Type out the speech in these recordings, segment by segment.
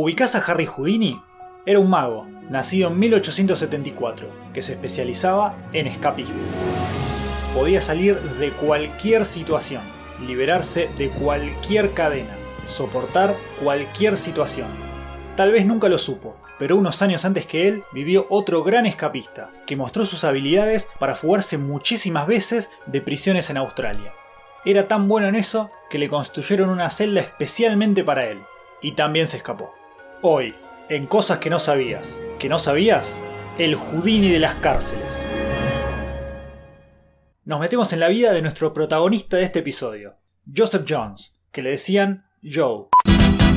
¿Ubicás a Harry Houdini? Era un mago, nacido en 1874, que se especializaba en escapismo. Podía salir de cualquier situación, liberarse de cualquier cadena, soportar cualquier situación. Tal vez nunca lo supo, pero unos años antes que él vivió otro gran escapista, que mostró sus habilidades para fugarse muchísimas veces de prisiones en Australia. Era tan bueno en eso que le construyeron una celda especialmente para él, y también se escapó. Hoy, en cosas que no sabías. ¿Que no sabías? El Houdini de las cárceles. Nos metemos en la vida de nuestro protagonista de este episodio, Joseph Jones, que le decían Joe.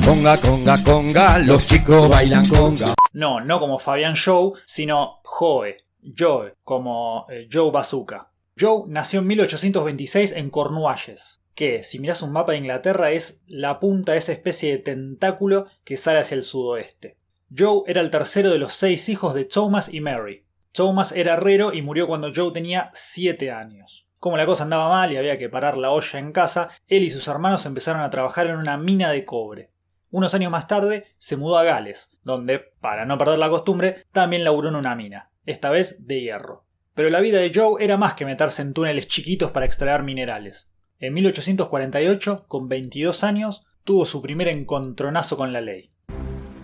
Conga, conga, conga, los chicos bailan conga. No, no como Fabian Joe, sino Joe, Joe, como eh, Joe Bazooka. Joe nació en 1826 en Cornualles, que, si miras un mapa de Inglaterra, es la punta de esa especie de tentáculo que sale hacia el sudoeste. Joe era el tercero de los seis hijos de Thomas y Mary. Thomas era herrero y murió cuando Joe tenía 7 años. Como la cosa andaba mal y había que parar la olla en casa, él y sus hermanos empezaron a trabajar en una mina de cobre. Unos años más tarde se mudó a Gales, donde, para no perder la costumbre, también laburó en una mina, esta vez de hierro. Pero la vida de Joe era más que meterse en túneles chiquitos para extraer minerales. En 1848, con 22 años, tuvo su primer encontronazo con la ley.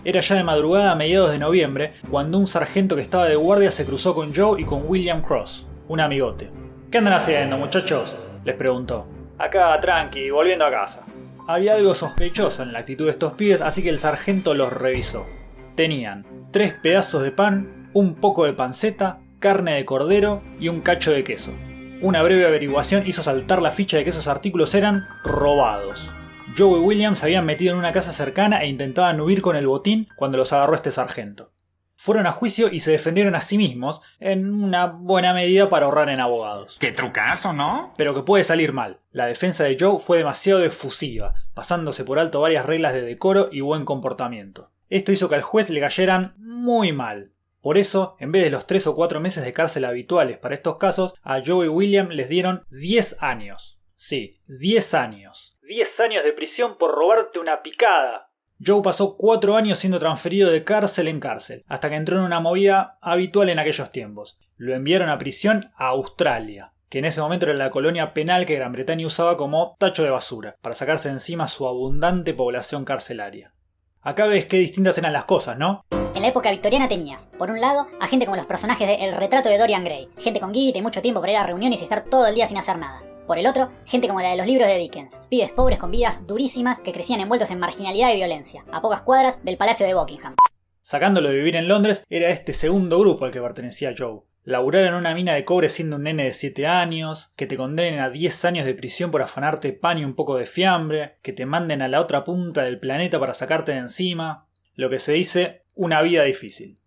Era ya de madrugada a mediados de noviembre cuando un sargento que estaba de guardia se cruzó con Joe y con William Cross, un amigote. ¿Qué andan haciendo, muchachos? les preguntó. Acá, tranqui, volviendo a casa. Había algo sospechoso en la actitud de estos pibes, así que el sargento los revisó. Tenían tres pedazos de pan, un poco de panceta, carne de cordero y un cacho de queso. Una breve averiguación hizo saltar la ficha de que esos artículos eran robados. Joe y William se habían metido en una casa cercana e intentaban huir con el botín cuando los agarró este sargento. Fueron a juicio y se defendieron a sí mismos, en una buena medida para ahorrar en abogados. Qué trucazo, ¿no? Pero que puede salir mal. La defensa de Joe fue demasiado efusiva, pasándose por alto varias reglas de decoro y buen comportamiento. Esto hizo que al juez le cayeran muy mal. Por eso, en vez de los 3 o 4 meses de cárcel habituales para estos casos, a Joe y William les dieron 10 años. Sí, 10 años. 10 años de prisión por robarte una picada. Joe pasó 4 años siendo transferido de cárcel en cárcel, hasta que entró en una movida habitual en aquellos tiempos. Lo enviaron a prisión a Australia, que en ese momento era la colonia penal que Gran Bretaña usaba como tacho de basura, para sacarse de encima su abundante población carcelaria. Acá ves qué distintas eran las cosas, ¿no? En la época victoriana tenías, por un lado, a gente como los personajes de El retrato de Dorian Gray, gente con guita y mucho tiempo para ir a reuniones y estar todo el día sin hacer nada. Por el otro, gente como la de los libros de Dickens, pibes pobres con vidas durísimas que crecían envueltos en marginalidad y violencia, a pocas cuadras del Palacio de Buckingham. Sacándolo de vivir en Londres, era este segundo grupo al que pertenecía Joe. Laburar en una mina de cobre siendo un nene de 7 años, que te condenen a 10 años de prisión por afanarte pan y un poco de fiambre, que te manden a la otra punta del planeta para sacarte de encima. Lo que se dice, una vida difícil.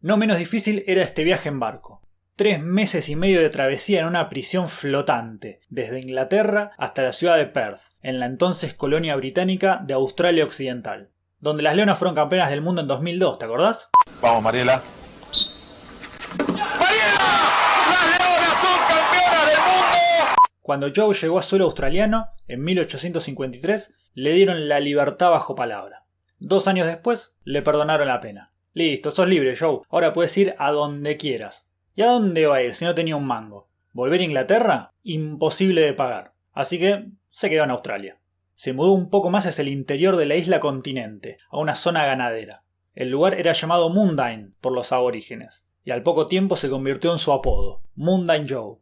No menos difícil era este viaje en barco tres meses y medio de travesía en una prisión flotante, desde Inglaterra hasta la ciudad de Perth, en la entonces colonia británica de Australia Occidental, donde las leonas fueron campeonas del mundo en 2002, ¿te acordás? Vamos, Mariela. ¡Mariela! ¡Las leonas son campeonas del mundo! Cuando Joe llegó a suelo australiano, en 1853, le dieron la libertad bajo palabra. Dos años después, le perdonaron la pena. Listo, sos libre, Joe. Ahora puedes ir a donde quieras. ¿Y a dónde va a ir si no tenía un mango? ¿Volver a Inglaterra? Imposible de pagar. Así que se quedó en Australia. Se mudó un poco más hacia el interior de la isla continente, a una zona ganadera. El lugar era llamado Mundine por los aborígenes, y al poco tiempo se convirtió en su apodo, Mundine Joe.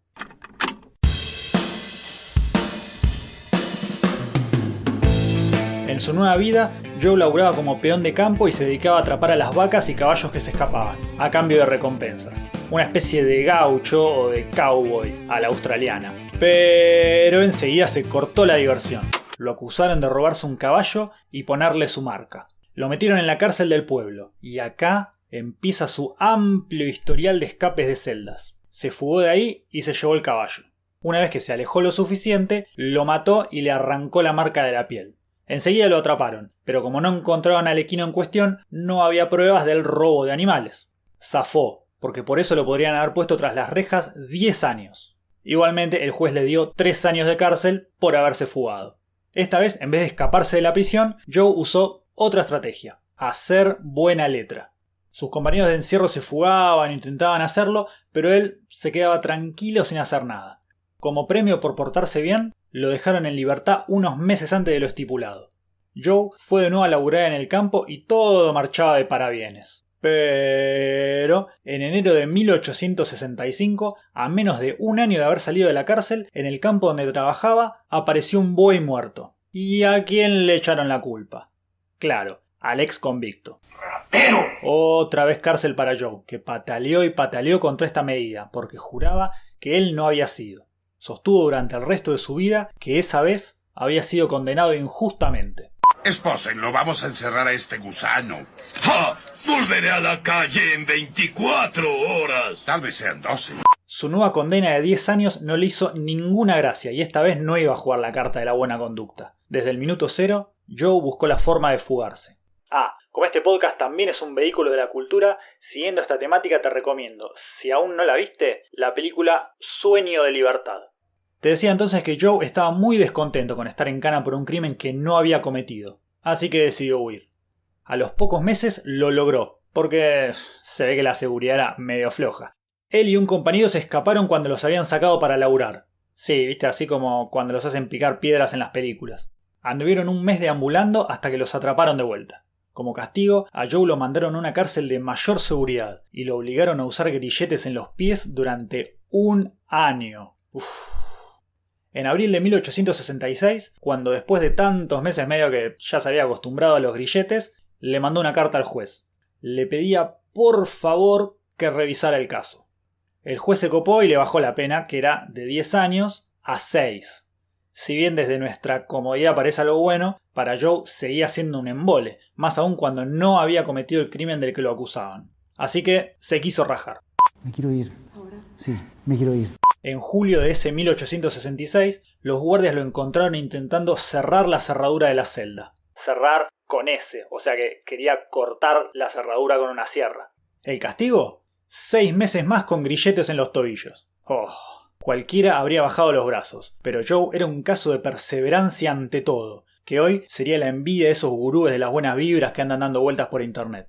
En su nueva vida, Joe laburaba como peón de campo y se dedicaba a atrapar a las vacas y caballos que se escapaban, a cambio de recompensas. Una especie de gaucho o de cowboy a la australiana. Pero enseguida se cortó la diversión. Lo acusaron de robarse un caballo y ponerle su marca. Lo metieron en la cárcel del pueblo, y acá empieza su amplio historial de escapes de celdas. Se fugó de ahí y se llevó el caballo. Una vez que se alejó lo suficiente, lo mató y le arrancó la marca de la piel. Enseguida lo atraparon, pero como no encontraban al equino en cuestión, no había pruebas del robo de animales. Zafó, porque por eso lo podrían haber puesto tras las rejas 10 años. Igualmente, el juez le dio 3 años de cárcel por haberse fugado. Esta vez, en vez de escaparse de la prisión, Joe usó otra estrategia. hacer buena letra. Sus compañeros de encierro se fugaban, intentaban hacerlo, pero él se quedaba tranquilo sin hacer nada. Como premio por portarse bien, lo dejaron en libertad unos meses antes de lo estipulado. Joe fue de nuevo a laburar en el campo y todo marchaba de parabienes. Pero en enero de 1865, a menos de un año de haber salido de la cárcel, en el campo donde trabajaba apareció un buey muerto. ¿Y a quién le echaron la culpa? Claro, al ex convicto. Otra vez cárcel para Joe, que pataleó y pataleó contra esta medida, porque juraba que él no había sido. Sostuvo durante el resto de su vida que esa vez había sido condenado injustamente. Espósenlo, vamos a encerrar a este gusano. ¡Ja! Volveré a la calle en 24 horas. Tal vez sean 12. Su nueva condena de 10 años no le hizo ninguna gracia y esta vez no iba a jugar la carta de la buena conducta. Desde el minuto cero, Joe buscó la forma de fugarse. Ah, como este podcast también es un vehículo de la cultura, siguiendo esta temática te recomiendo, si aún no la viste, la película Sueño de Libertad. Te decía entonces que Joe estaba muy descontento con estar en cana por un crimen que no había cometido, así que decidió huir. A los pocos meses lo logró, porque se ve que la seguridad era medio floja. Él y un compañero se escaparon cuando los habían sacado para laburar. Sí, viste, así como cuando los hacen picar piedras en las películas. Anduvieron un mes deambulando hasta que los atraparon de vuelta. Como castigo, a Joe lo mandaron a una cárcel de mayor seguridad y lo obligaron a usar grilletes en los pies durante un año. En abril de 1866, cuando después de tantos meses medio que ya se había acostumbrado a los grilletes, le mandó una carta al juez. Le pedía por favor que revisara el caso. El juez se copó y le bajó la pena, que era de 10 años a 6. Si bien desde nuestra comodidad parece algo bueno, para Joe seguía siendo un embole, más aún cuando no había cometido el crimen del que lo acusaban. Así que se quiso rajar. Me quiero ir. ¿Ahora? Sí, me quiero ir. En julio de ese 1866, los guardias lo encontraron intentando cerrar la cerradura de la celda. Cerrar con S, o sea que quería cortar la cerradura con una sierra. ¿El castigo? Seis meses más con grilletes en los tobillos. Oh, cualquiera habría bajado los brazos, pero Joe era un caso de perseverancia ante todo, que hoy sería la envidia de esos gurúes de las buenas vibras que andan dando vueltas por internet.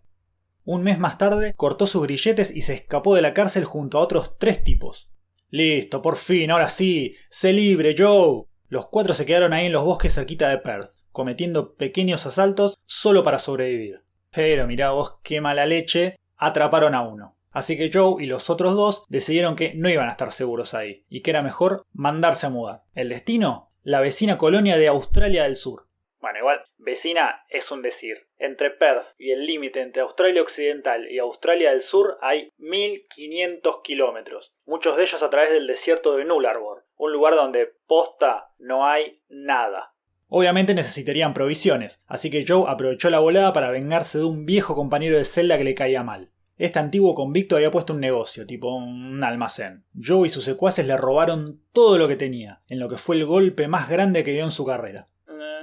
Un mes más tarde cortó sus grilletes y se escapó de la cárcel junto a otros tres tipos. Listo, por fin, ahora sí. Sé libre, Joe. Los cuatro se quedaron ahí en los bosques cerquita de Perth, cometiendo pequeños asaltos solo para sobrevivir. Pero mirá vos qué mala leche, atraparon a uno. Así que Joe y los otros dos decidieron que no iban a estar seguros ahí, y que era mejor mandarse a mudar. ¿El destino? La vecina colonia de Australia del Sur. Bueno, igual, vecina es un decir. Entre Perth y el límite entre Australia Occidental y Australia del Sur hay 1500 kilómetros, muchos de ellos a través del desierto de Nullarbor, un lugar donde posta no hay nada. Obviamente necesitarían provisiones, así que Joe aprovechó la volada para vengarse de un viejo compañero de celda que le caía mal. Este antiguo convicto había puesto un negocio, tipo un almacén. Joe y sus secuaces le robaron todo lo que tenía, en lo que fue el golpe más grande que dio en su carrera.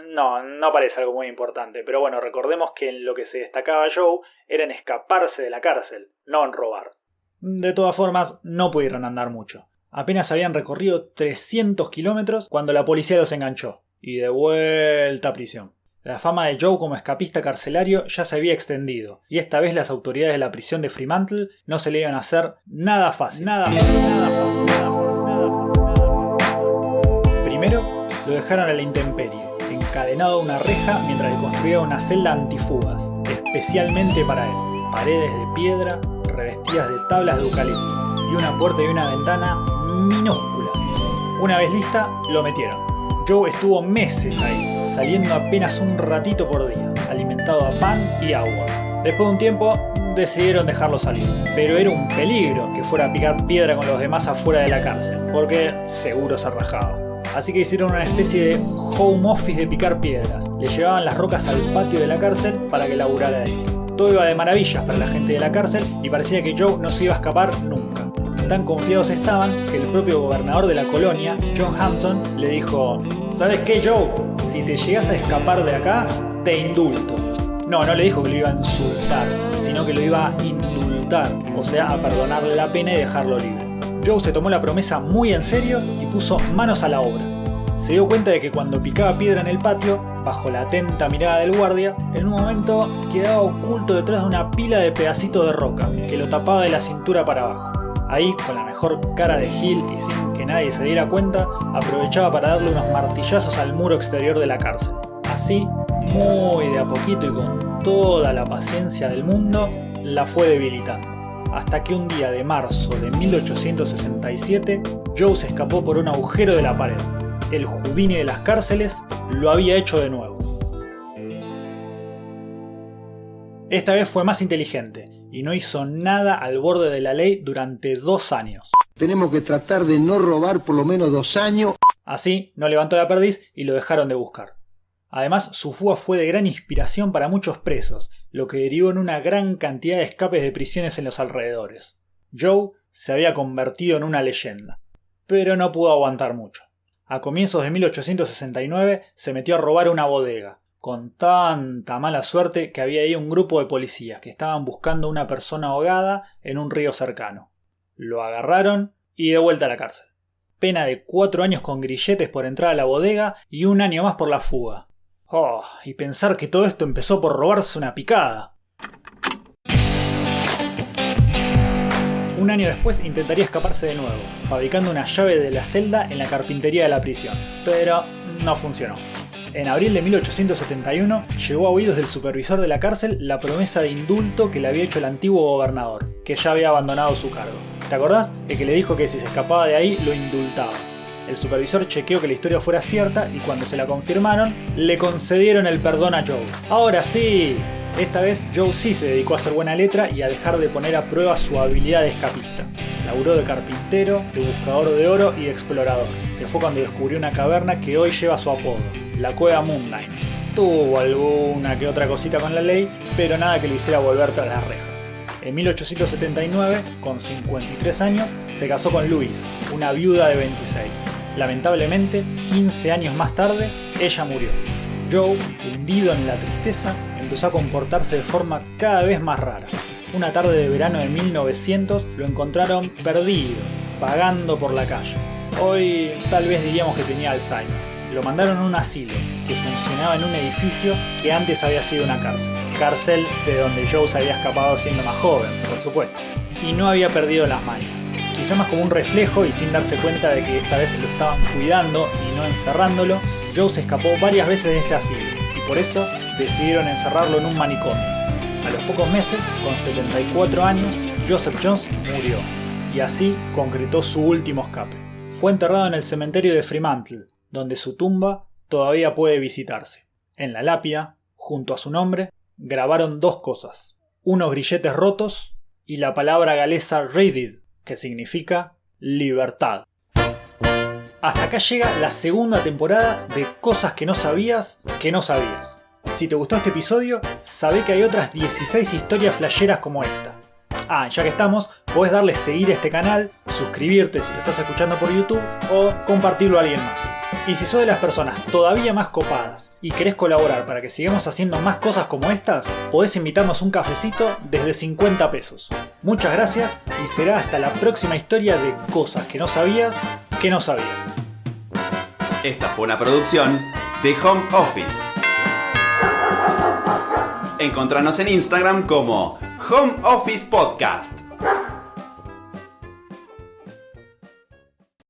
No, no parece algo muy importante, pero bueno, recordemos que en lo que se destacaba Joe era en escaparse de la cárcel, no en robar. De todas formas, no pudieron andar mucho. Apenas habían recorrido 300 kilómetros cuando la policía los enganchó, y de vuelta a prisión. La fama de Joe como escapista carcelario ya se había extendido, y esta vez las autoridades de la prisión de Fremantle no se le iban a hacer nada fácil, nada fácil, nada fácil, nada fácil, nada fácil, nada fácil. Primero, lo dejaron a la intemperie encadenado a una reja mientras le construía una celda antifugas, especialmente para él. Paredes de piedra revestidas de tablas de eucalipto y una puerta y una ventana minúsculas. Una vez lista, lo metieron. Joe estuvo meses ahí, saliendo apenas un ratito por día, alimentado a pan y agua. Después de un tiempo, decidieron dejarlo salir. Pero era un peligro que fuera a picar piedra con los demás afuera de la cárcel, porque seguro se rajaba. Así que hicieron una especie de home office de picar piedras. Le llevaban las rocas al patio de la cárcel para que laburara ahí. Todo iba de maravillas para la gente de la cárcel y parecía que Joe no se iba a escapar nunca. Tan confiados estaban que el propio gobernador de la colonia, John Hampton, le dijo, ¿sabes qué Joe? Si te llegas a escapar de acá, te indulto. No, no le dijo que lo iba a insultar, sino que lo iba a indultar, o sea, a perdonarle la pena y dejarlo libre. Joe se tomó la promesa muy en serio y puso manos a la obra. Se dio cuenta de que cuando picaba piedra en el patio, bajo la atenta mirada del guardia, en un momento quedaba oculto detrás de una pila de pedacitos de roca que lo tapaba de la cintura para abajo. Ahí, con la mejor cara de Gil y sin que nadie se diera cuenta, aprovechaba para darle unos martillazos al muro exterior de la cárcel. Así, muy de a poquito y con toda la paciencia del mundo, la fue debilitando. Hasta que un día de marzo de 1867, Joe se escapó por un agujero de la pared. El Houdini de las cárceles lo había hecho de nuevo. Esta vez fue más inteligente y no hizo nada al borde de la ley durante dos años. Tenemos que tratar de no robar por lo menos dos años. Así, no levantó la perdiz y lo dejaron de buscar. Además, su fuga fue de gran inspiración para muchos presos, lo que derivó en una gran cantidad de escapes de prisiones en los alrededores. Joe se había convertido en una leyenda, pero no pudo aguantar mucho. A comienzos de 1869 se metió a robar una bodega, con tanta mala suerte que había ahí un grupo de policías que estaban buscando una persona ahogada en un río cercano. Lo agarraron y de vuelta a la cárcel. Pena de cuatro años con grilletes por entrar a la bodega y un año más por la fuga. Oh, y pensar que todo esto empezó por robarse una picada. Un año después intentaría escaparse de nuevo, fabricando una llave de la celda en la carpintería de la prisión, pero no funcionó. En abril de 1871 llegó a oídos del supervisor de la cárcel la promesa de indulto que le había hecho el antiguo gobernador, que ya había abandonado su cargo. ¿Te acordás? El que le dijo que si se escapaba de ahí lo indultaba. El supervisor chequeó que la historia fuera cierta y cuando se la confirmaron, le concedieron el perdón a Joe. Ahora sí, esta vez Joe sí se dedicó a hacer buena letra y a dejar de poner a prueba su habilidad de escapista. Laburó de carpintero, de buscador de oro y de explorador, que fue cuando descubrió una caverna que hoy lleva su apodo, la Cueva Moonline. Tuvo alguna que otra cosita con la ley, pero nada que lo hiciera volver tras las rejas. En 1879, con 53 años, se casó con Louise, una viuda de 26. Lamentablemente, 15 años más tarde, ella murió. Joe, hundido en la tristeza, empezó a comportarse de forma cada vez más rara. Una tarde de verano de 1900 lo encontraron perdido, vagando por la calle. Hoy tal vez diríamos que tenía Alzheimer. Lo mandaron a un asilo que funcionaba en un edificio que antes había sido una cárcel. Cárcel de donde Joe se había escapado siendo más joven, por supuesto. Y no había perdido las manos quizá más como un reflejo y sin darse cuenta de que esta vez lo estaban cuidando y no encerrándolo, Joe se escapó varias veces de este asilo y por eso decidieron encerrarlo en un manicomio. A los pocos meses, con 74 años, Joseph Jones murió y así concretó su último escape. Fue enterrado en el cementerio de Fremantle, donde su tumba todavía puede visitarse. En la lápida, junto a su nombre, grabaron dos cosas, unos grilletes rotos y la palabra galesa Reddit, que significa libertad. Hasta acá llega la segunda temporada de Cosas que no sabías que no sabías. Si te gustó este episodio, sabe que hay otras 16 historias flasheras como esta. Ah, ya que estamos, puedes darle seguir a este canal, suscribirte si lo estás escuchando por YouTube o compartirlo a alguien más. Y si sos de las personas todavía más copadas y querés colaborar para que sigamos haciendo más cosas como estas, podés invitarnos un cafecito desde 50 pesos. Muchas gracias y será hasta la próxima historia de cosas que no sabías que no sabías. Esta fue una producción de Home Office. Encontranos en Instagram como Home Office Podcast.